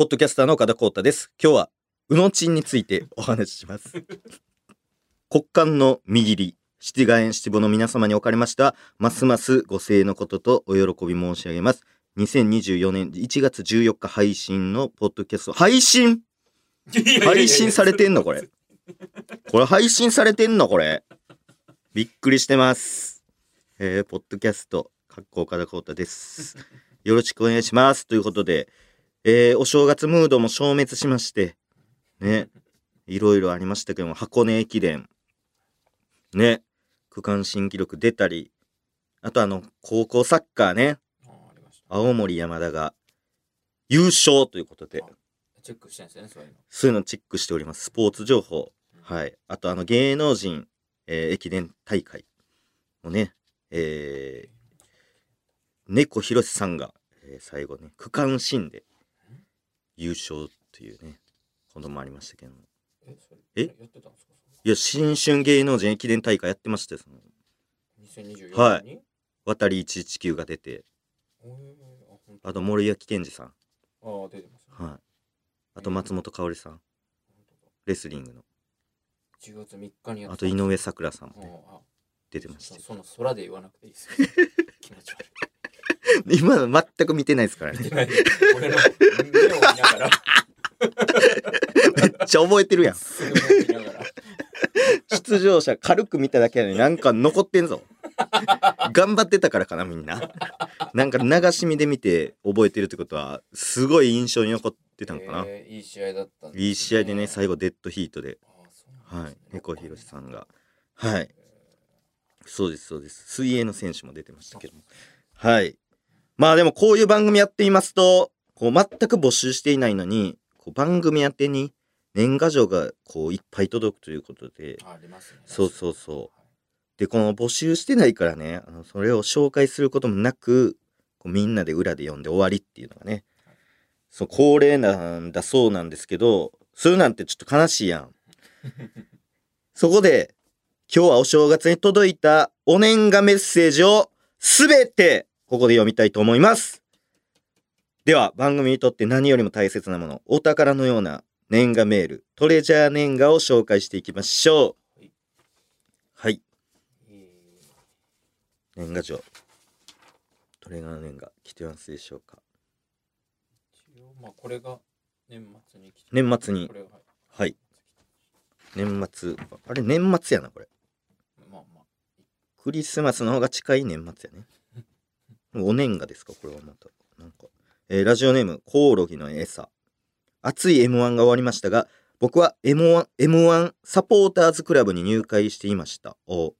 ポッドキャスターの岡田光太です。今日は、うのちんについてお話しします。国間の見切り、七ヶ園七五の皆様におかれました、ますますご声援のこととお喜び申し上げます。2024年1月14日配信のポッドキャスト、配信？配信されてんのこれ。これ配信されてんのこれ。びっくりしてます。えー、ポッドキャスト、かっこ岡田光太です。よろしくお願いします。ということで、えー、お正月ムードも消滅しまして、ね、いろいろありましたけども、箱根駅伝、ね、区間新記録出たり、あとあの、高校サッカーね、青森山田が優勝ということで、チェックしてんですよねそういうのそういうのチェックしております。スポーツ情報。はい。あと、あの、芸能人、えー駅伝大会もね、えー、猫ひろしさんが、えー最後ね、区間新で優勝というね、こともありましたけども。えやってたんですか？いや、新春芸能人駅伝大会やってましたよ。その。それ2024はい年に？渡り119が出て、あ本当。あと森脇健児さん、ああ出てますね。はい。あと松本香織さん、本当だ。レスリングの。1月3日にやあと井上咲楽さんもあね、あ。出てましたそ。その空で言わなくていいです。よ 気持ち悪 今の全く見てないですからね。い見。てない。俺の目を見ながら。めっちゃ覚えてるやん。出場者軽く見ただけやのになんか残ってんぞ。頑張ってたからかなみんな。なんか流し見で見て覚えてるってことはすごい印象に残ってたのかな。えーいい試合だったねいい試合でね最後デッドヒートで、ああそうなんはい。猫ひろしさんが。はい。そうですそうです。水泳の選手も出てましたけども。はいまあでもこういう番組やっていますとこう全く募集していないのにこう番組宛てに年賀状がこういっぱい届くということで。あありますね。そうそうそう。でこの募集してないからねあのそれを紹介することもなくこうみんなで裏で読んで終わりっていうのがね。そう恒例なんだそうなんですけどするなんてちょっと悲しいやん。そこで今日はお正月に届いたお年賀メッセージをすべてここで読みたいと思います。では番組にとって何よりも大切なものお宝のような年賀メールトレジャー年賀を紹介していきましょう。はい。年賀状。トレガー年賀来てますでしょうか？ー一応まあこれが年末に来て年末に。はい。年末。あれ年末やなこれ。まあまあ。クリスマスの方が近い年末やねお年賀ですか？これはまた。なんか、えーラジオネームコオロギの餌熱い M1 が終わりましたが僕は M1, M1 サポーターズクラブに入会していました。お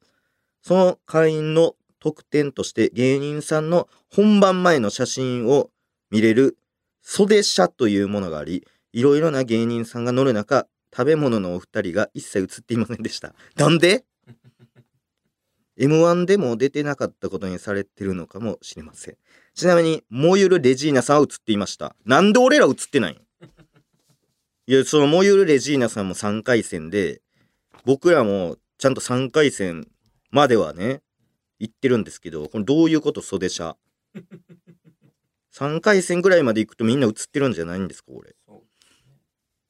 その会員の特典として芸人さんの本番前の写真を見れる袖写というものがありいろいろな芸人さんが乗る中食べ物のお二人が一切映っていませんでした。なんで？M1 でも出てなかったことにされてるのかもしれません。ちなみに、モユル・レジーナさんは映っていました。なんで俺ら映ってないんいや、そのモユル・レジーナさんも3回戦で、僕らもちゃんと3回戦まではね、行ってるんですけど、これどういうこと袖者 ?3 回戦ぐらいまで行くとみんな映ってるんじゃないんですか、俺。そ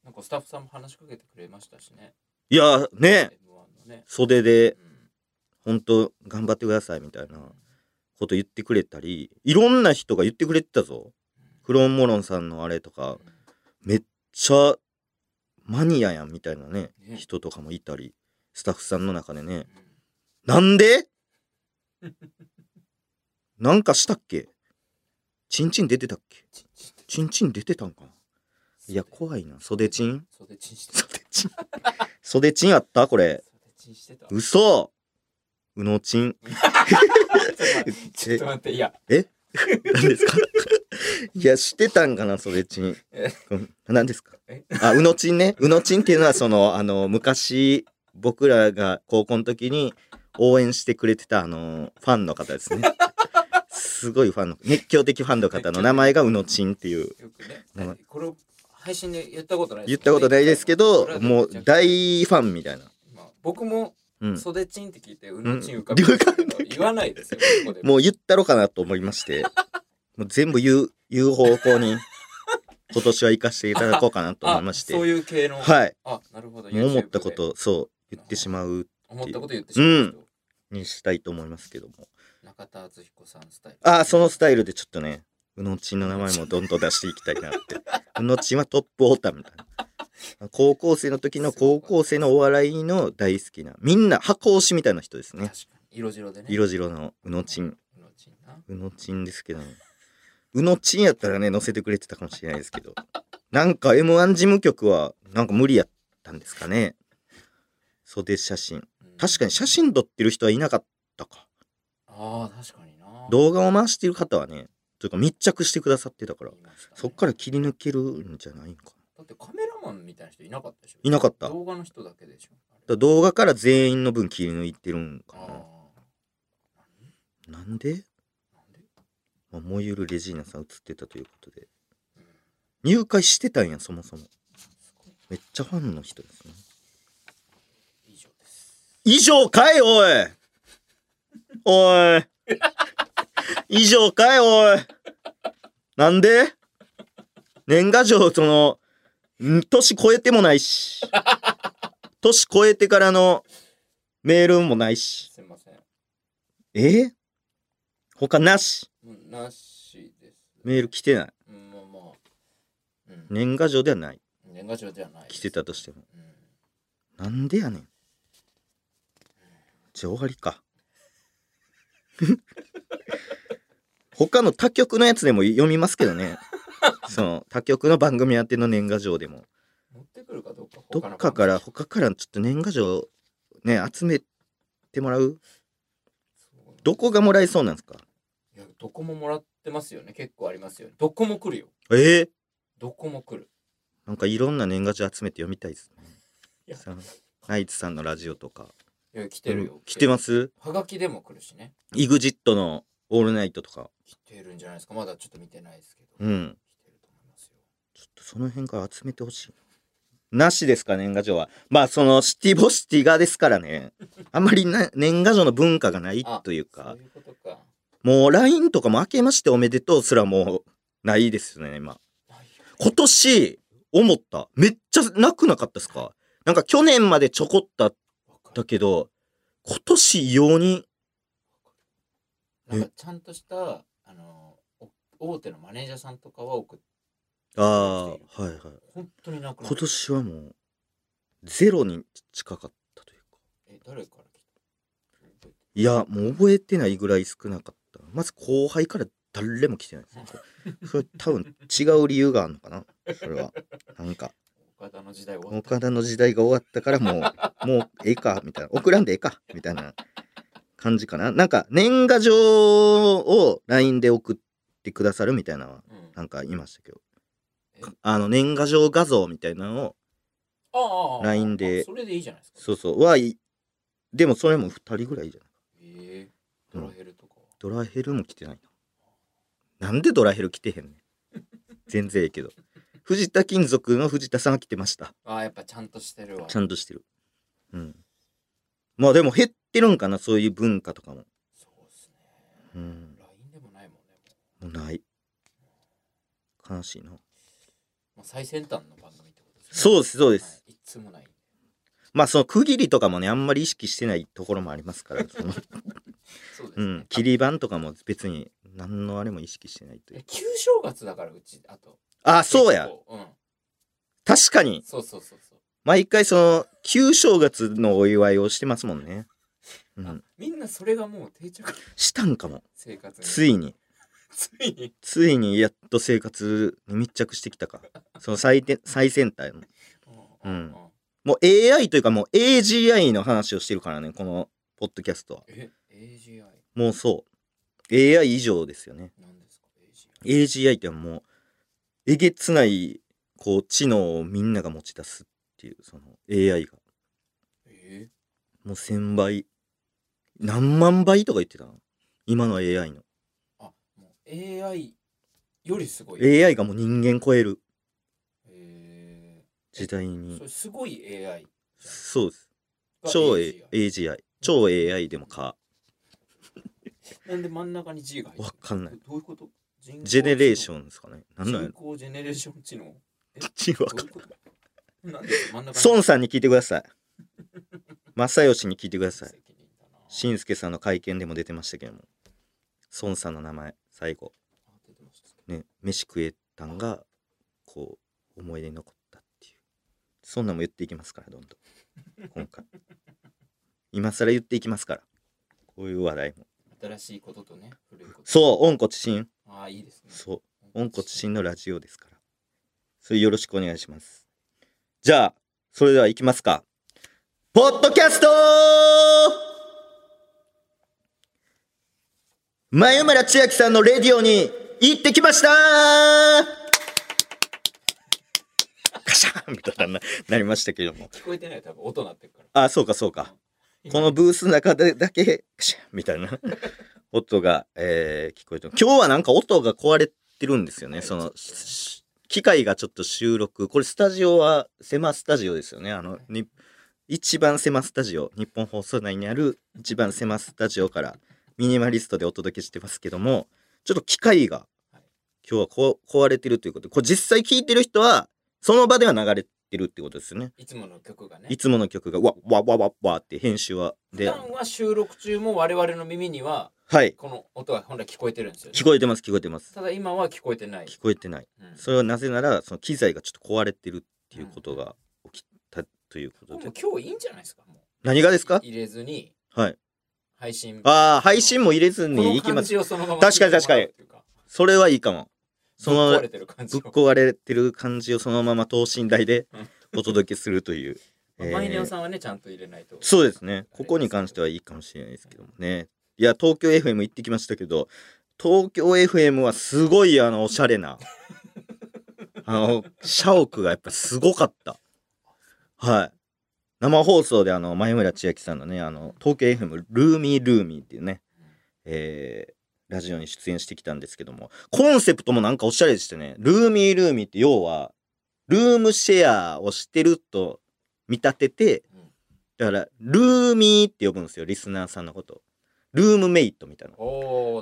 なんかスタッフさんも話しかけてくれましたしねいや、ね、M1 のね袖で、うん本当頑張ってくださいみたいなこと言ってくれたり、いろんな人が言ってくれてたぞ。クローンモロンさんのあれとか、めっちゃマニアやんみたいなね、ね。人とかもいたり、スタッフさんの中でね、うんなんで？なんかしたっけ？チンチン出てたっけ？チンチン出てた。んかな？いや、怖いな。袖チン袖チン袖チン 袖チンあった？これ。嘘うのちん。ちょっと待っていや何ですか？いや、してたんかな、袖チンえ？うん何ですか？え？あ、うのちんね。うのちんっていうのは、その、あの、昔、僕らが高校の時に応援してくれてた、あの、ファンの方ですね。すごいファンの、熱狂的ファンの方の名前がうのちんっていう。よくねうんこれを配信で言ったことない言ったことないですけど、もう大大ファンみたいな。僕もうん。袖チンって聞いてうのちん浮かびましたけど言わないですよここで。もう言ったろかなと思いまして、もう全部言う、言う方向に今年は行かせていただこうかなと思いまして。あそういう系のはい。あなるほどもう思った YouTube でことそう言ってしまう思ったこと言ってしまう人、にしたいと思いますけども。中田敦彦さんスタイル。あそのスタイルでちょっとねうのちんの名前もどんどん出していきたいなって。うのちんはトップオータみたいな高校生の時の高校生のお笑いの大好きなみんな箱推しみたいな人ですね。色白でね。色白のうのちん。うのちんな。うのちんですけどねうのちんやったらね載せてくれてたかもしれないですけど。なんか m 1事務局はなんか無理やったんですかね。袖写真。うん。確かに写真撮ってる人はいなかったか。ああ確かにな。動画を回してる方はねというか密着してくださってたから。ね。そっから切り抜けるんじゃないんかな。だってカメラマンみたいな人いなかったでしょ？いなかった。動画の人だけでしょ？だ動画から全員の分切り抜いてるんかあななんで、ーなんで、まあ、燃ゆるレジーナさん映ってたということで。うん。入会してたんやそもそも。めっちゃファンの人ですね。以上です。以上かいおい！おい！以上かいおい！なんで？年賀状そのん年超えてもないし。年超えてからのメールもないし。すいません。え？他なし。うんなしです。メール来てない。うんまあまあ。うん。年賀状ではない。年賀状ではない来てたとしても。うん。なんでやねん。じゃあ終わりか。他の他局のやつでも読みますけどね その他局の番組宛ての年賀状でも。持ってくるかどうかどっかから他からちょっと年賀状ね集めてもらう？どこがもらえそうなんですか？いやどこももらってますよね。結構ありますよね。どこも来るよ。え？ー、どこも来る。なんかいろんな年賀状集めて読みたいですね。いや。さナイツさんのラジオとか。いや来てるよ。来てます？はがきでも来るしね。EXIT の「オールナイト」とか。来てるんじゃないですか。まだちょっと見てないですけど。うんその辺から集めてほしいな。なしですか、年賀状は。まあ、その、シティボシティガですからね。あんまりな年賀状の文化がないあというかそう、いうかもう LINE とかも明けましておめでとうすらもうないですね、今。今年、思った。めっちゃなくなかったですかなんか去年までちょこっただるけど、今年異様に、なんかちゃんとしたあのお大手のマネージャーさんとかは送ってああ、はいはい。本当になくな今年はもう、ゼロに近かったというか。え誰から来た？いや、もう覚えてないぐらい少なかった。まず後輩から誰も来てないです。それ多分違う理由があるのかな？それは。なんか、岡田の時代終わった岡田の時代が終わったからもう、もうええか、みたいな。送らんでええか、みたいな感じかな。なんか、年賀状を LINE で送ってくださるみたいなのは、うんなんか言いましたけどえ。あの、年賀状画像みたいなのを、LINE であそれでいいじゃないですかそうそう、はい、でもそれも2人ぐらいじゃない？ええドラヘルとかは？ドラヘルも来てないな。なんでドラヘル来てへんねん？全然ええけど。藤田金属の藤田さんは来てました。ああやっぱちゃんとしてるわちゃんとしてる。うん。まあでも減ってるんかな、そういう文化とかも。そうっすねうん。LINE でもないもんねもうない。悲しいな。最先端の番組ってことですねそうです、そうです。はい、いつもないまあその区切りとかもね、あんまり意識してないところもありますから、そのそうですね、うん。切り板とかも別に何のあれも意識してないという。え旧正月だからうちあとあ、そうや結。構うん確かに。そうそうそうそう毎回その、旧正月のお祝いをしてますもんね。うあん。みんなそれがもう定着したんかも。生活についに。ついについにやっと生活に密着してきたか。その最て最先端の。うんもう AI というかもう AGI の話をしてるからね、このポッドキャストは。え？AGI もうそう。AI 以上ですよね。なんですか？AGI AGI ってもう、えげつない、こう、知能をみんなが持ち出すっていう、その AI が。え？もう1000倍。何万倍とか言ってたの今の AI の。AI よりすごい。AI がもう人間超える。え時代ー、に。そ。れすごい AI そうです。が超 AGI AGI。超 AI でもか。なんで真ん中に G が入ってるわかんない。どういうこと？ジェネレーションですかね。なんなんや人工ジェネレーション知能？ちわかんどういうこと？なんで真ん中に？孫さんに聞いてください。正義に聞いてください。責任だな。しんすけさんの会見でも出てましたけども。孫さんの名前最後。ね飯食えたんがこう思い出に残ったっていう。そんなんも言っていきますからどんどん。今回。今更言っていきますから。こういう話題も。新しいこととね古いこと。そう温故知新。ああいいですね。そう。温故知新のラジオですから。それよろしくお願いします。じゃあそれでは行きますか。ポッドキャスト眉村千秋さんのレディオに行ってきました。カシャンみたいななりましたけども。聞こえてない多分音鳴ってるから。あそうかそうか。このブースの中でだけカシャンみたいな。音が、えー聞こえてる。今日はなんか音が壊れてるんですよね。そのし機械がちょっと収録。これスタジオは狭スタジオですよね。あのに一番狭スタジオ。日本放送内にある一番狭スタジオからミニマリストでお届けしてますけどもちょっと機械がはい。今日はこ壊れてるということでこれ実際聞いてる人はその場では流れてるってことですよね。いつもの曲がね。いつもの曲がわわわわわって編集は普で段は収録中も我々の耳にははい。この音が本来聞こえてるんですよ、ね、聞こえてます聞こえてます。ただ今は聞こえてない、聞こえてない。うん。それはなぜならその機材がちょっと壊れてるっていうことが起きたということで。もう今日いいんじゃないですかもう何がですか入れずにはい配信。ああ配信も入れずに行きます。確かに確かに。それはいいかも。そのぶっ壊れてる感じ。をぶっ壊れてる感じをそのまま等身大でお届けするという、まあマイネオさんはねちゃんと入れないと。そうですね。ここに関してはいいかもしれないですけどもね。いや東京 FM 行ってきましたけど東京 FM はすごいあのおしゃれな あの社屋がやっぱすごかった。はい生放送であの前村千秋さんのねあの東京 FM ルーミールーミーっていうねえーラジオに出演してきたんですけどもコンセプトもなんかおしゃれでしてね。ルーミールーミーって要はルームシェアをしてると見立ててうんだからルーミーって呼ぶんですよリスナーさんのこと。ルームメイトみたいな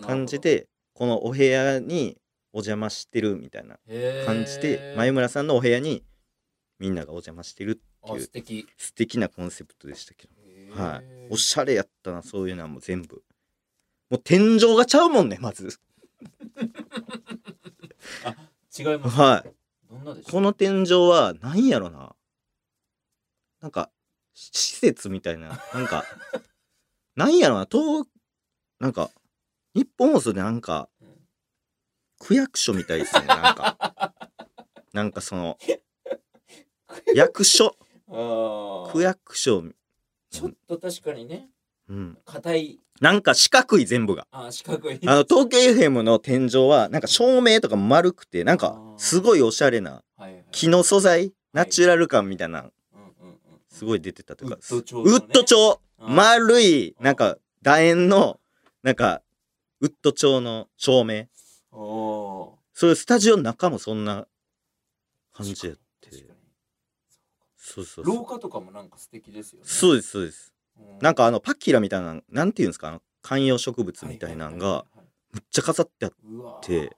感じでこのお部屋にお邪魔してるみたいな感じで前村さんのお部屋にみんながお邪魔してるってあいう素敵。素敵なコンセプトでしたけど。はい。おしゃれやったなそういうのはもう全部。もう天井がちゃうもんねまず。違いますはい。どんなでしょうこの天井は何やろな。なんかし施設みたいななんか 何やろな東なんか日本放送でなんかうん。区役所みたいですねなんか。なんかその役所区役所。ちょっと確かにね。うん。硬い。なんか四角い全部が。あ四角い。あの東京 FM の天井はなんか照明とか丸くてなんかすごいおしゃれな木の素材ナチュラル感みたいな。すごい出てたというかウッド調。丸いうん。なんか楕円のなんかウッド調の照明。おー。それスタジオの中もそんな感じやって確かにそうそうそう。廊下とかもなんか素敵ですよね。そうですそうです。うん。なんかあのパキラみたいななんていうんですか？あの観葉植物みたいなのがむっちゃ飾ってあって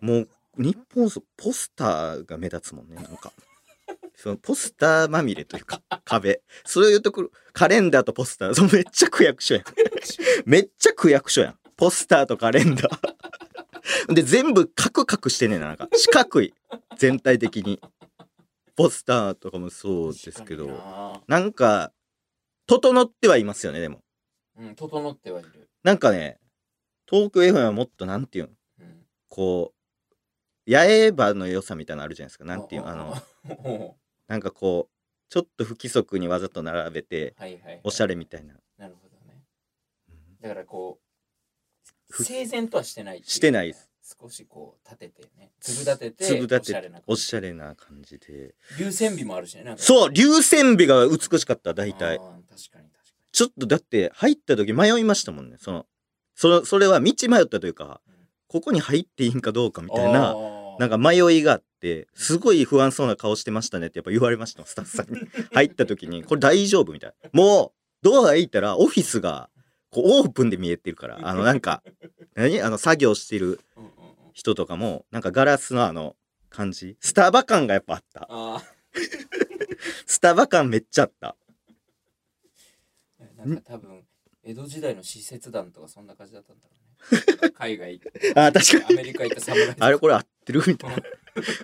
もう日本そポスターが目立つもんねなんか。そのポスターまみれというか 壁。そういうところカレンダーとポスター。そうめっちゃ区役所やん。めっちゃ区役所。やん。ポスターとカレンダー。で全部カクカクしてんねなんか。四角い。全体的にポスターとかもそうですけど確かな。んか整ってはいますよねでも。うん整ってはいる。なんかね東京 FM はもっとなんていうんうん。こう八重歯の良さみたいなのあるじゃないですか。なんていうのあの のなんかこうちょっと不規則にわざと並べてはいはいおしゃれみたいな、なるほどね。だからこうふ整然とはしてないしてないです少しこう立ててね粒立てて粒立ておしゃれなおしゃれな感じで。流線美もあるしねなんか。そう流線美が美しかった大あ体ー確かに確かちょっとだって入った時迷いましたもんねそのそのそれは道迷ったというかうん。ここに入っていいんかどうかみにたいななんか迷いがあってすごい不安そうな顔してましたねってやっぱ言われましたスタッフさんに。入った時にこれ大丈夫みたいな。もうドア開いたらオフィスがこうオープンで見えてるからあのなんか何？あの作業してる人とかもなんかガラスのあの感じスタバ感がやっぱあった。あ スタバ感めっちゃあった。あなんか多分江戸時代の使節団とかそんな感じだったんだろうね。海外。あ確かに。アメリカ行った侍あれこれ合ってるみたいな。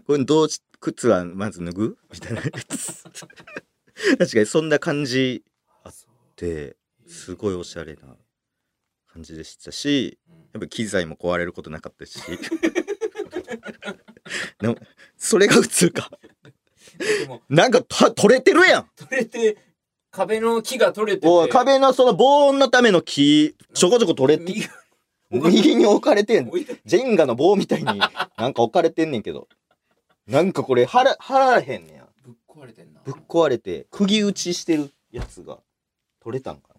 これどうし靴はまず脱ぐ？みたいな 確かにそんな感じあそう。ですごいおしゃれな感じでしたしうん。やっぱ機材も壊れることなかったし。でもそれが普通か。なんかた取れてるやん。取れて壁の木が取れてて。壁のその防音のための木ちょこちょこ取れて。右 右に置かれてん。ジェンガの棒みたいになんか置かれてんねんけど。なんかこれ貼ら貼らへんねや。ぶっ壊れてんな。ぶっ壊れて釘打ちしてるやつが取れたんか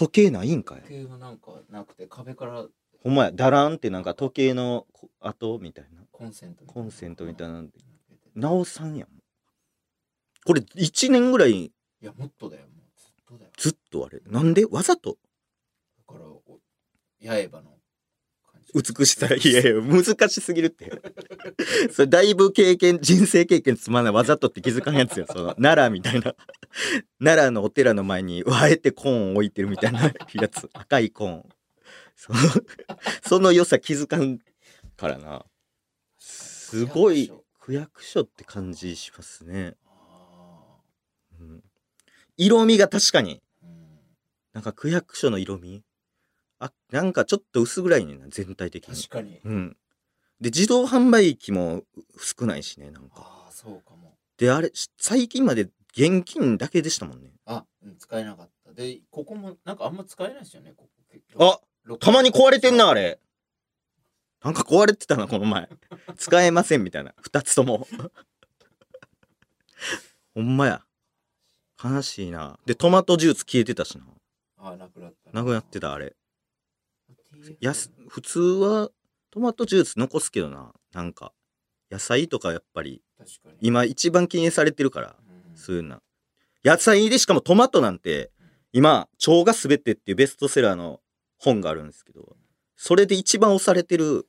時計ないんかい？時計がなんかなくて壁からほんまやダランってなんか時計のこ跡みたいな？コンセントみたいな。コンセントみたいなんで。直さんやん。これ1年ぐらいいやもっとだよもうずっとだよ。ずっとあれ？なんで？わざと？だからお八重歯の美しさいやいや難しすぎるって。それだいぶ経験人生経験つまんないわざとって気づかんやつよその奈良みたいな。奈良のお寺の前にあえてコーンを置いてるみたいな やつ。赤いコーン。そのその良さ気づかんからな。すごい区役所って感じしますね、あうん、色味が確かに。なんか区役所の色味あなんかちょっと薄暗いねんな全体的に確かにうん。で、自動販売機も少ないしね、なんか。ああそうかもで、あれ、し最近まで現金だけでしたもんね。あ、うん、使えなかったでここもなんかあんま使えないですよねここ結局あ録たまに壊れてんな、あれ。なんか壊れてたな、この前。使えません、みたいな。二つとも。ほんまや。悲しいな。で、トマトジュース消えてたしな。あなくなったなくなってた、あれ。やす、普通はトマトジュース残すけどな。なんか、野菜とかやっぱり、今一番禁煙されてるから。うんそういうな。野菜でしかもトマトなんて、今、腸がすべてっていうベストセラーの本があるんですけど、それで一番押されてる、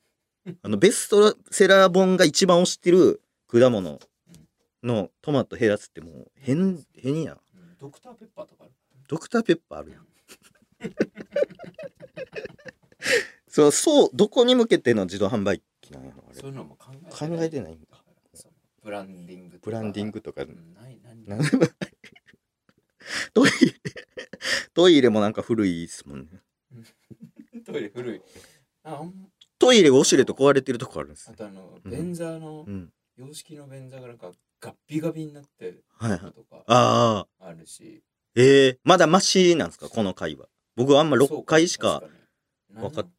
あの、ベストセラー本が一番推してる果物のトマト減らすってもう変、変やん。うんドクターペッパーとかある？ドクターペッパーあるやん。そう、そう、どこに向けての自動販売機なんやろ、あれ。そういうのも考え考えてないんか。そのブランディングとかブランディングとかう。んない何なんでもない トイレ、トイレもなんか古いですもんね。トイレ古いああんトイレウォシュレット壊れてるとこあるんですあ。とあのうん便座のうん。洋式の便座がなんかガッビガビになってるはいはい。とかああ、あるしええまだマシなんですかこの回は。僕はあんま6回しか。そう確にわかっ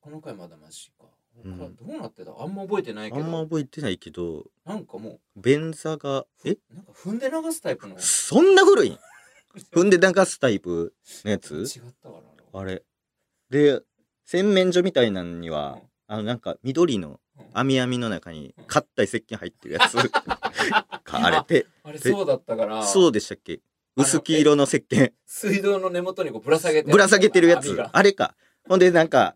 この回まだマシか。うん。他どうなってた？あんま覚えてないあんまけど覚えてないけど、なんかも便座が、え？うなんか踏んで流すタイプの。そんな古いん？踏んで流すタイプのやつ？違ったかなあれ。で、洗面所みたいなのには、うん。あのなんか緑のうん。網網の中に硬い石鹸入ってるやつ。があれて、あれそうだったから。そうでしたっけ？薄黄色の石鹸。水道の根元にこうぶら下げてぶら下げてるやつ。あれかほんでなんか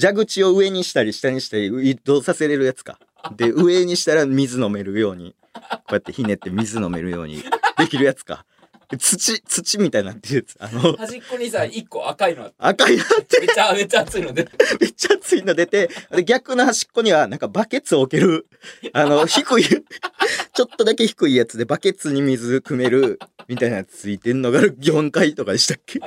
蛇口を上にしたり下にしたり移動させれるやつか。で上にしたら水飲めるようにこうやってひねって水飲めるようにできるやつか。で土土みたいになってるやつ。あの端っこにさ一個赤いの赤いなって。めっちゃめっちゃ熱いのでめっちゃ熱いの出てで逆の端っこにはなんかバケツを置ける。あの低いちょっとだけ低いやつでバケツに水汲めるみたいなやつついてんのが4回とかでしたっけ？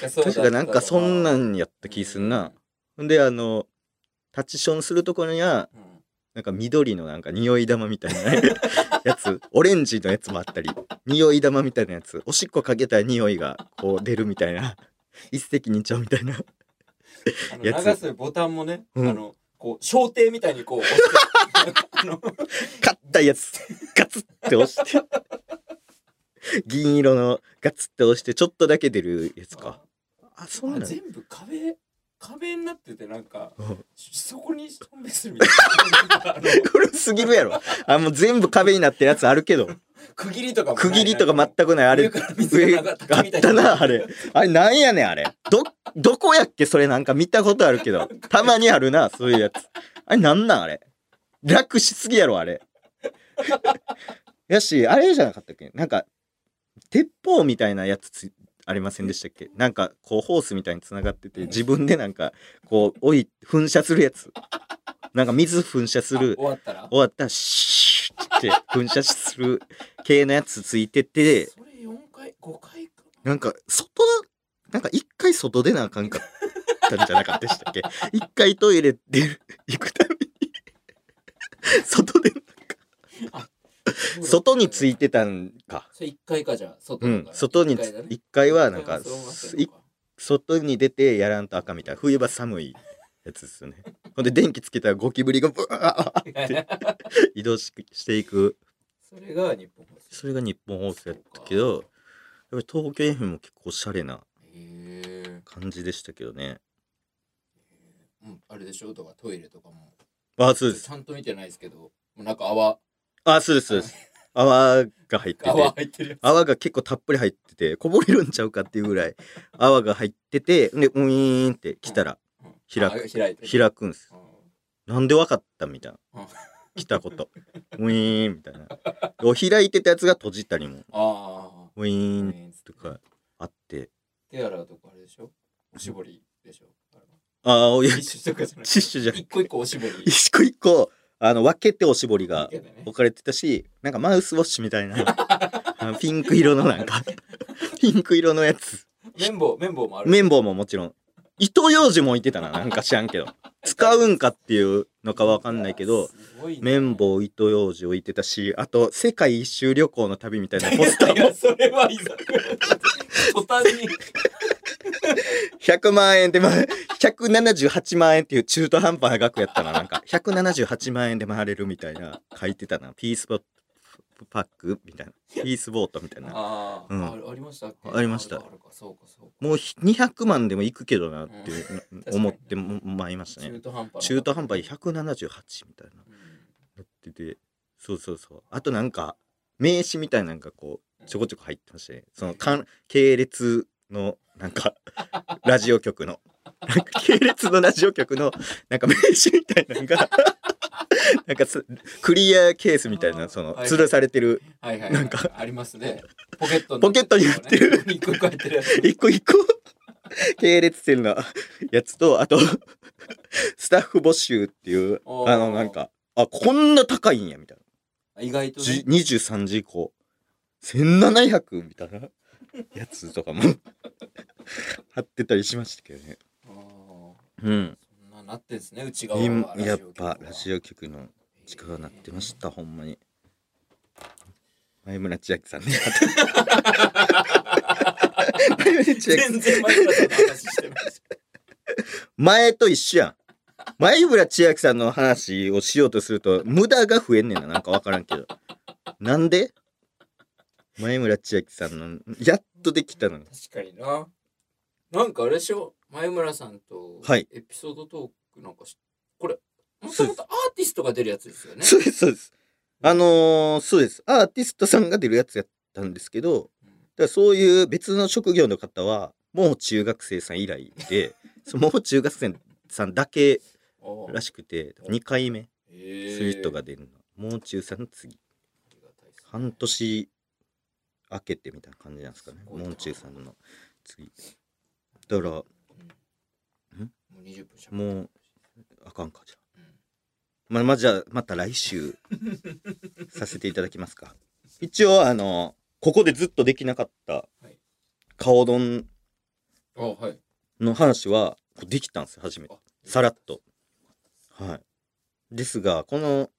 確かな。んかそんなんやった気すんな。ほんであのタッチションするところにはうん。なんか緑のなんか匂い玉みたいな やつオレンジのやつもあったり匂い玉みたいなやつおしっこかけたら匂いがこう出るみたいな 一石二鳥みたいな やつ。流すボタンもね、うん。あのこう小艇みたいにこう押して硬いやつガツって押して 銀色のガツって押してちょっとだけ出るやつか。あそうなんあ全部壁壁になっててなんかうん。そこにしょんべんするみたいな。あの古すぎるやろ。あもう全部壁になってるやつあるけど。区切りとかもない区切りとか全くない。あれ上あったなあれ。あれなんやねんあれ。どどこやっけそれなんか見たことあるけど。たまにあるなそういうやつ。あれなんなんあれ。楽しすぎやろあれ。やしあれじゃなかったっけ？なんか鉄砲みたいなやつつありませんでしたっけ？なんかこうホースみたいにつながってて自分でなんかこうおい噴射するやつ。なんか水噴射すある終わったら？終わったらシューって噴射する系のやつついてて。それ4回5回かな？んか外なんか一回外出なあかんかったんじゃなかったでしたっけ？一回トイレ出る行くために。外でな外についてたんか。それ1回かじゃあ外うん外に一回だね。一回はなんか外に出てやらんとあかんみたいな。冬場寒いやつですよね。ほんで電気つけたらゴキブリがブワーって移動ししていくそれが日本放送。それが日本放送やったけどやっぱり東京 FM も結構おしゃれな感じでしたけどね。うんあれでしょ？とかトイレとかも。あそうです。ちゃんと見てないですけど。なんか泡あそうですそうです。泡が入ってて。泡入ってる泡が結構たっぷり入っててこぼれるんちゃうかっていうぐらい泡が入っててでウィーンって来たらうん。開くあ開くんです。うん。なんでわかったみたいな。うん。来たこと。ウィーンみたいな。お開いてたやつが閉じたりもあウィーンあとかあって。手洗うとこあれでしょ？おしぼりでしょ？あれああおいティッシュじゃなくシッシュじゃんて。一個一個おしぼり。一個一個あの分けておしぼりが置かれてたしなんかマウスウォッシュみたいなピンク色のなんか ピンク色のやつ。綿棒綿棒もある。綿棒ももちろん糸ようじも置いてたななんか知らんけど。使うんかっていうのかわかんないけどね綿棒糸ようじ置いてたしあと世界一周旅行の旅みたいな ポスターも。いやそれは居酒屋途端に。100万円で、ま、178万円っていう中途半端な額やったななんか。178万円で回れるみたいな書いてたなピースボパックみたいなピースボートみたいな。あー、うん。あありましたありました。もうひ200万でも行くけどなって 思ってもまいりましたね。中途半端な。中途半端で178みたいな。うん。なっててそうそうそう。あとなんか名刺みたいなのがこうちょこちょこ入ってましてね。そのかん系列のなんか ラジオ局の。系列のラジオ局のなんか名刺みたいなのが なんかすクリアケースみたいなそのはい吊るされてるはいはい、なんか。ありますね。ポケットの。ポケットに入ってる。一個一個入ってるやつ。一個一個。系列店の。やつとあとスタッフ募集っていう。あのなんかあこんな高いんやみたいな。意外とじね23時以降。1700みたいな。やつとかも。貼ってたりしましたけどね。うんななってんすね内側今は。やっぱラジオオ局の力になってましたほんまに。前村千秋さんね。前村千秋全然前村さんの話してました。前と一緒やん。前村千秋さんの話をしようとすると無駄が増えんねんななんか分からんけど。なんで？前村千秋さんのやっとできたのに。確かにな。なんかあれでしょ？前村さんとはい。エピソードトークなんかしこれもともとアーティストが出るやつですよね。そうですそうです。あのーそうです。アーティストさんが出るやつやったんですけどだからそういう別の職業の方はもう中学生さん以来で そうもう中学生さんだけうんらしくて2回目へー。そういう人が出るの。もう中3の次。ありがたいっすね。半年明けてみたいな感じなんですかね。すごいな。もう中さんの次。だからもう20分しゃべもうあかんかじゃあ。うんまあ、まあじゃあまた来週させていただきますか。一応あのここでずっとできなかったはい。顔丼の話はできたんですよ初めて。あさらっと。はい。ですがこの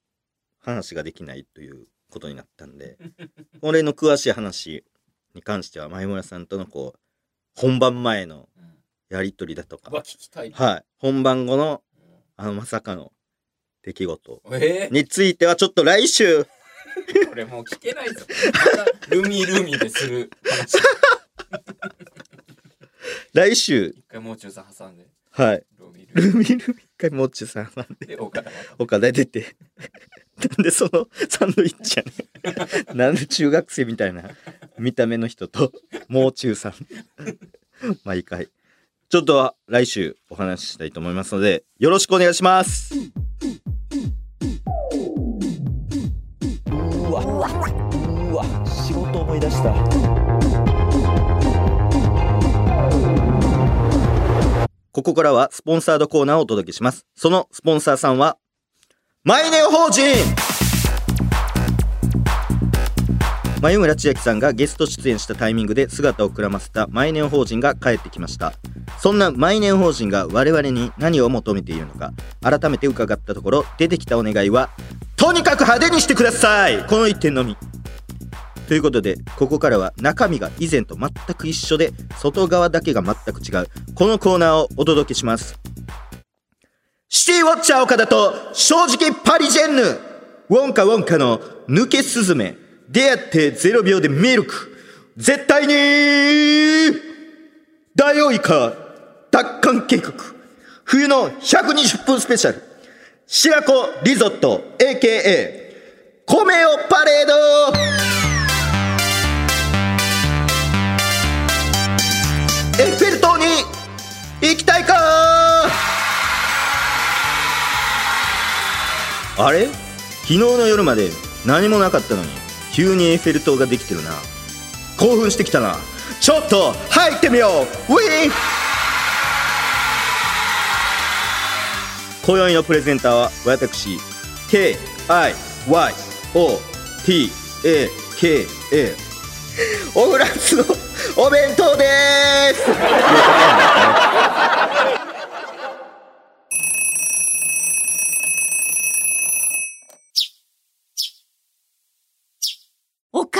話ができないということになったんで これの詳しい話に関しては前村さんとのこう本番前のうんやり取りだとか。聞きたい。はい。本番後のうあのまさかの出来事についてはちょっと来週。ー、これもう聞けないぞ。またルミルミでする話。来週。一回もう中さん挟んで。はい。ルミルルミルミ一回もう中さんなんで。ミで岡田また岡田出て。なんでそのサンドイッチやねん。なんで中学生みたいな見た目の人と、もう中3。毎回。ちょっと来週お話ししたいと思いますので、よろしくお願いします。うわ、うわ、仕事思い出した。ここからはスポンサードコーナーをお届けします。そのスポンサーさんは、マイネオ法人眉村千秋さんがゲスト出演したタイミングで姿をくらませたマイネオ法人が帰ってきました。そんなマイネオ法人が我々に何を求めているのか改めて伺ったところ出てきたお願いはとにかく派手にしてください。この一点のみ。ということでここからは中身が以前と全く一緒で外側だけが全く違うこのコーナーをお届けします。シティウォッチャー岡田と正直パリジェンヌ。ウォンカウォンカの抜けスズメ。出会って0秒でミルク。絶対にダイオウイカ奪還計画。冬の120分スペシャル。白子リゾット AKA 米をパレード。エッフェル塔に行きたいか？あれ？昨日の夜まで何もなかったのに。急にエッフェル塔ができてるな。興奮してきたな。ちょっと入ってみよう。ウィー今宵のプレゼンターは私 KIYOTAKA オフランスのお弁当です。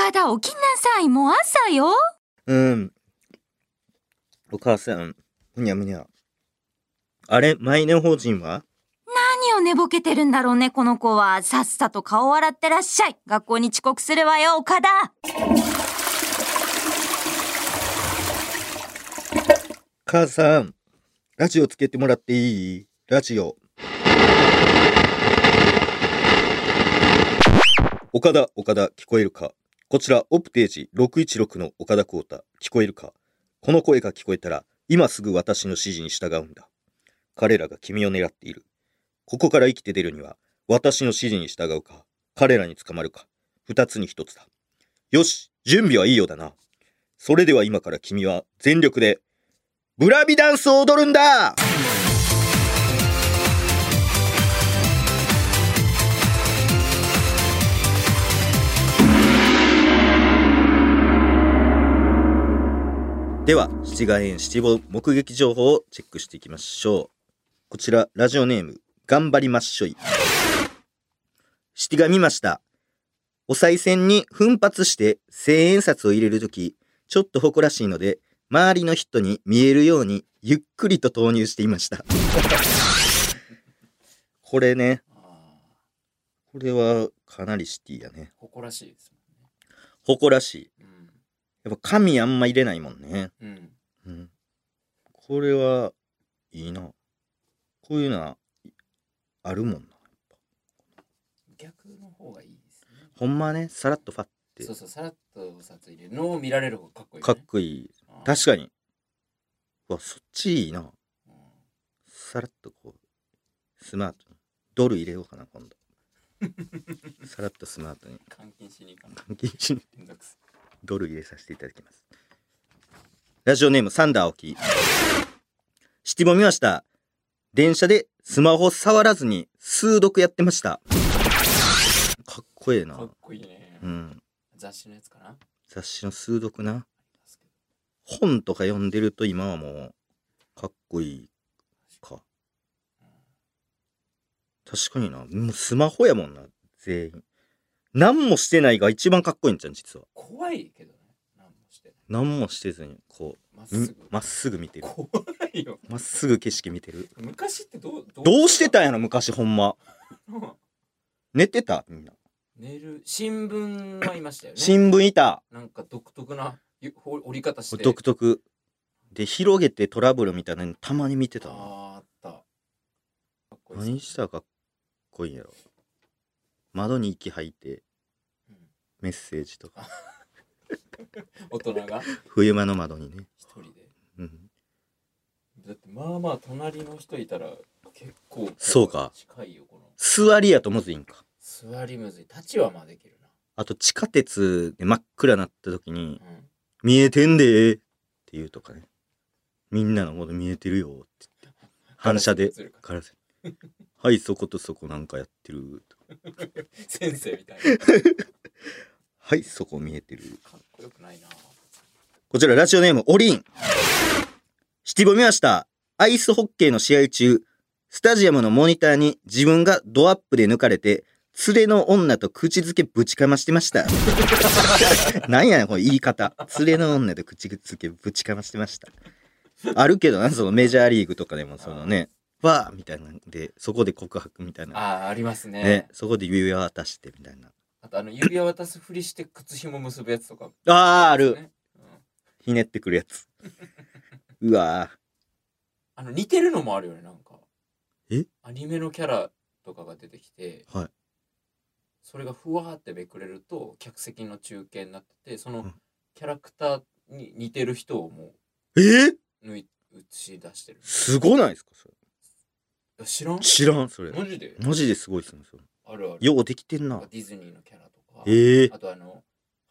岡田起きなさいもう朝よ。うん。お母さん、むにゃむにゃ。あれ、マイネ法人は？何を寝ぼけてるんだろうねこの子は。さっさと顔洗ってらっしゃい。学校に遅刻するわよ岡田。母さん、ラジオつけてもらっていい？ラジオ。岡田、岡田、聞こえるか？こちら、オプテージ616の岡田光太、聞こえるか？この声が聞こえたら、今すぐ私の指示に従うんだ。彼らが君を狙っている。ここから生きて出るには、私の指示に従うか、彼らに捕まるか、二つに一つだ。よし、準備はいいようだな。それでは今から君は全力で、ブラビダンスを踊るんだでは、七ヶ園七五目撃情報をチェックしていきましょう。こちら、ラジオネーム、頑張りまっしょい。七が見ました。お賽銭に奮発して千円札を入れるとき、ちょっと誇らしいので、周りの人に見えるようにゆっくりと投入していました。これね、あこれはかなりシティやね。ー誇らしいです誇らしい。もんね。やっぱ紙あんま入れないもんね。うん。うん。うん。これはいいな。こういうのはあるもんな。逆の方がいいですね。ほんまね、さらっとファってそうそう、さらっとお札入れるのを見られる方がかっこいい、ね。かっこいい。確かに。うわ、そっちいいな。うんさらっとこう、スマートに。ドル入れようかな、今度。さらっとスマートに。換金しに行かない。換金しにドル入れさせていただきます。ラジオネームサンダー青木。シティボ見ました。電車でスマホ触らずに数読やってました。かっこええなかっ。こいいね。うん。雑誌のやつかな？雑誌の数読な。本とか読んでると今はもう、かっこいいか。確かにな。もうスマホやもんな、全員。何もしてないが一番かっこいいんじゃん、実は。怖いけどね。何もしてない。何もしてずに、こう、まっすぐ。まっすぐ見てる。怖いよ。まっすぐ景色見てる。昔ってどうどどうしてたんやろ、昔ほんま。の寝てた？みんな。寝る新聞はいましたよね。新聞いた。なんか独特な折り方して。独特。で、広げてトラブルみたいなのたまに見てたな。あーあった。何したらかっこいいんやろ。窓に息吐いてうん。メッセージとか。大人が？冬間の窓にね、一人で？うん、だってまあまあ隣の人いたら結構そうか。近いよこの。座りやとむずいんか。座りむずい。立ちはまあできるあと地下鉄で真っ暗なった時になうん「見えてんでー」って言うとかね。みんなのこと見えてるよって言って。反射で はいそことそこなんかやってると 先生みたいな。はいそこ見えてる。かっこよくないな。こちらラジオネームオリン。シティボ見ました。アイスホッケーの試合中スタジアムのモニターに自分がドアップで抜かれて連れの女と口づけぶちかましてました。なんやねんこの言い方。連れの女と口づけぶちかましてました。あるけどなそのメジャーリーグとかでもそのねわーみたいなんでそこで告白みたいな。ああありますね。ねそこで指輪渡してみたいな。あとあの指輪渡すふりして靴紐結ぶやつとか。あーある。ね。うん。ひねってくるやつ。うわー。あの似てるのもあるよねなんか。え？アニメのキャラとかが出てきて。はい。それがふわーってめくれると客席の中継になっててそのうん。キャラクターに似てる人をもえ？ー、う抜い映し出してる。すごないですかそれ。え知らん？知らんそれ。マジで？マジですごいっすねそれ。あるある。ようできてんな。ディズニーのキャラとか。ええ。あとあの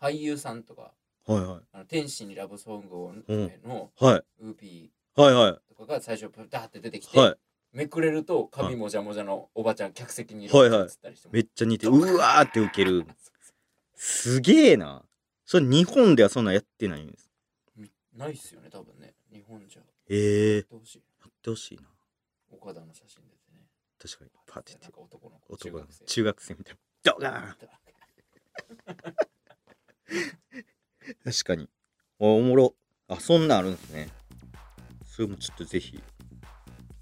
俳優さんとか。はいはい。あの天使にラブソングをうん。のはい。ウーピはいはーとかが最初プダーって出てきいて、はい。めくれると髪もじゃもじゃのおばちゃん客席にいるはいはい。映ったりしてめっちゃ似てるうわーってウケる。すげえな。それ日本ではそんなんやってないんです。みないっすよね多分ね。日本じゃ。ええ。やってほしい。やってほしいな岡田の写真出てね。確かに。パーティーなんか男の子。男の中学生。中学生みたいな。ドガーン。確かに。あおもろ。あそんなんあるんですね。それもちょっとぜひ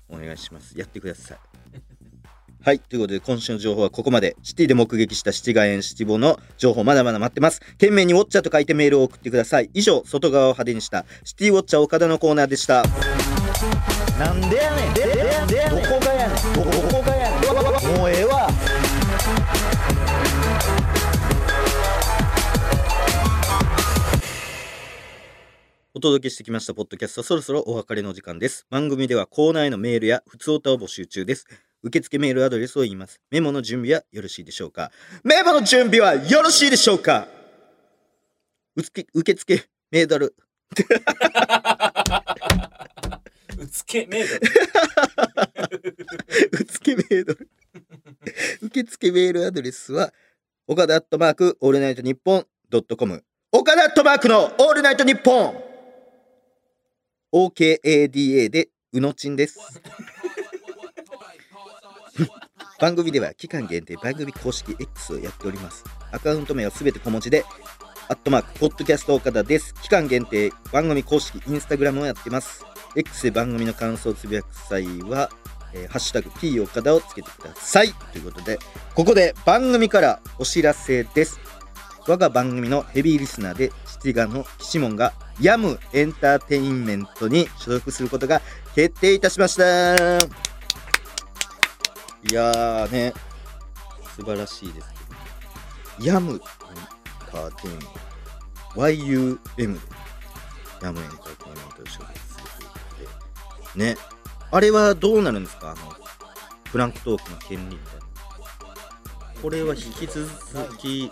お願いします。やってください。はい。ということで今週の情報はここまで。シティで目撃したシティガエンシティボの情報まだまだ待ってます。懸命にウォッチャーと書いてメールを送ってください。以上外側を派手にしたシティウォッチャー岡田のコーナーでしたなんでやねん。どこがやねん。どこがやねん。もうええわ。お届けしてきましたポッドキャスト。そろそろお別れの時間です。番組ではコーナーへのメールや普通歌を募集中です。受付メールアドレスを言います。メモの準備はよろしいでしょうか。メモの準備はよろしいでしょうか。受付受付メール うつけメイド受付 メール。受付メールアドレスは岡田アットマークオールナイトニッポンドットコム。岡田アットマークのオールナイトニッポン。OKADA でうのちんです。番組では期間限定番組公式 X をやっております。アカウント名はすべて小文字でアットマークポッドキャスト岡田です。期間限定番組公式インスタグラムをやってます X で番組の感想をつぶやく際は、えーハッシュタグ P 岡田をつけてください。ということでここで番組からお知らせです。我が番組のヘビーリスナーでシティガのキシモンがヤムエンターテインメントに所属することが決定いたしました。いやーね素晴らしいですけどヤムエンターテインメント。YUM で。ヤムエンターテインメントに所属。ね。あれはどうなるんですか？あのフランクトークの権利みたいな。これは引き続き。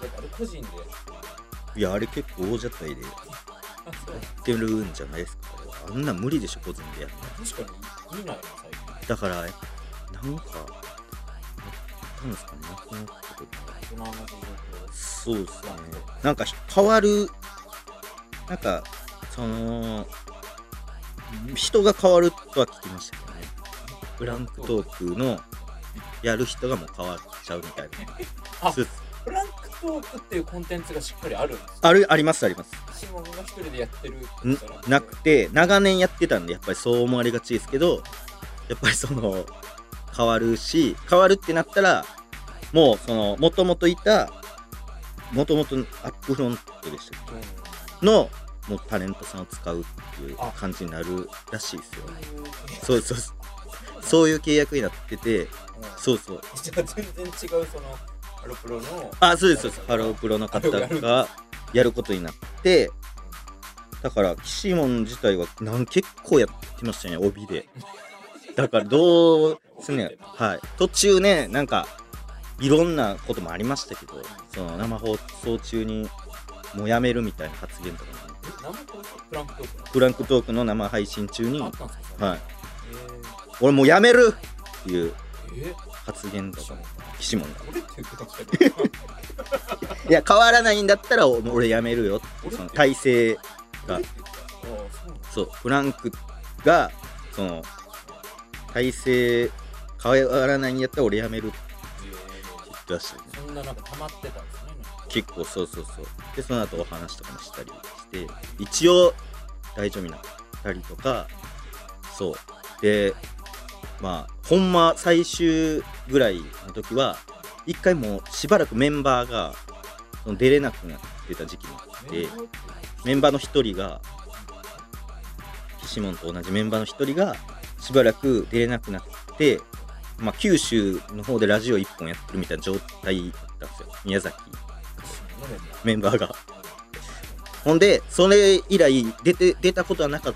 あれ個人でいやあれ結構大所帯で。やってるんじゃないですか？あんな無理でしょ個人でやるの。確かに。見ないな最近。だからなんかやったんですかね。なくなったとか大人の事情そうですね。なんか変わる。なんかその人が変わるとは聞きましたけどね。フランクトーク。のやる人がもう変わっちゃうみたいな。あそうフランクトークっていうコンテンツがしっかりあるんですあるありますあります。シモンが一人でやってるなくて長年やってたんでやっぱりそう思われがちですけどやっぱりその変わるし変わるってなったらもうそのもともといたもともとアップフロントでしたっうん。けのもうタレントさんを使うっていう感じになるらしいですよ。そうそう。そういう契約になっててそうそう。じゃあ全然違うそのハロプロの。あそうですそうです。ハロープロの方がやることになってだから岸門自体はなん結構やってましたね帯で。だからどうすんねん。はい。途中ねなんかいろんなこともありましたけどその生放送中にもうやめるみたいな発言とかもフランクトーク。の生配信中にはい。俺もうやめるっていうえー、発言とかえ岸門が俺って言ってましたけどいや変わらないんだったらお俺やめるよ。ってその体制が。そうフランクがその体制変わらないんやったら俺やめるって言ってましたよね。そんななんか溜まってたんですね。結構そうそうそう。でその後お話とかもしたり。して一応大丈夫になったりとかそうでまあほんま最終ぐらいの時は一回もうしばらくメンバーがその出れなくなってた時期もあってメンバーの一人が岸門と同じメンバーの一人がしばらく出れなくなって、まあ、九州の方でラジオ一本やってるみたいな状態だったんですよ宮崎メンバーが。ほんで、それ以来出て、出たことはなかっ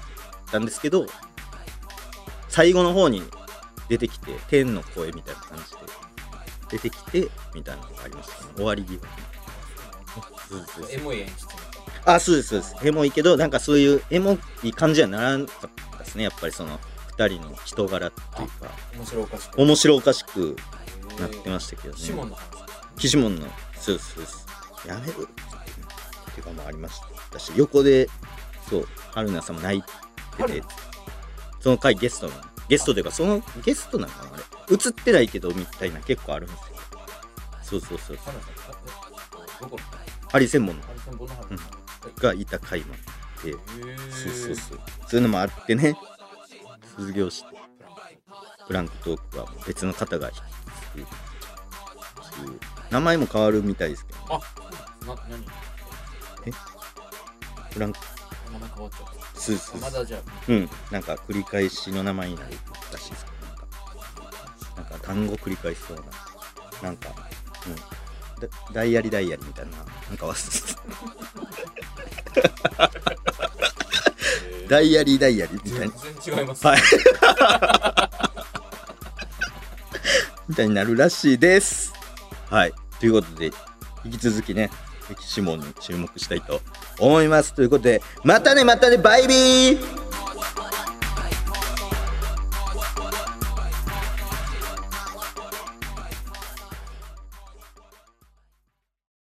たんですけど、最後の方に出てきて、天の声みたいな感じで、出てきて、みたいなのがありましたね。終わり際エモい演出あ、そうです、そうです。エモいけど、なんかそういうエモい感じはならなかったですね。やっぱりその、二人の人柄っていうか、面白おかしく。面白おかしくなってしましたけどね。シモンの話岸門のそうですそう。ですやめるっていうかもありましたし横でそう春菜さんも泣いてて。その回ゲストの。ゲストというかそのゲストなのかなあれ。映ってないけどみたいな結構あるんですよ。そうそうそうハリセンボンの。春菜さん。がいた回もあって。そうそうそう。そういうのもあってね。卒業して。ブランクトークは別の方が引き名前も変わるみたいですけど、ね、あな何ブランク。名前変わっちゃうそうそうそうまだじゃあ。うん、なんか繰り返しの名前になるらしいですなんか、なんか単語繰り返しそうな、なんか、うん、ダダイヤリダイヤリみたいな、なんか忘れてた。ダイヤリダイヤリみたい全な、然違います。はい。みたいになるらしいです。はい、ということで、引き続きね、歴史問に注目したいと思います。ということで、またね、またね、バイビー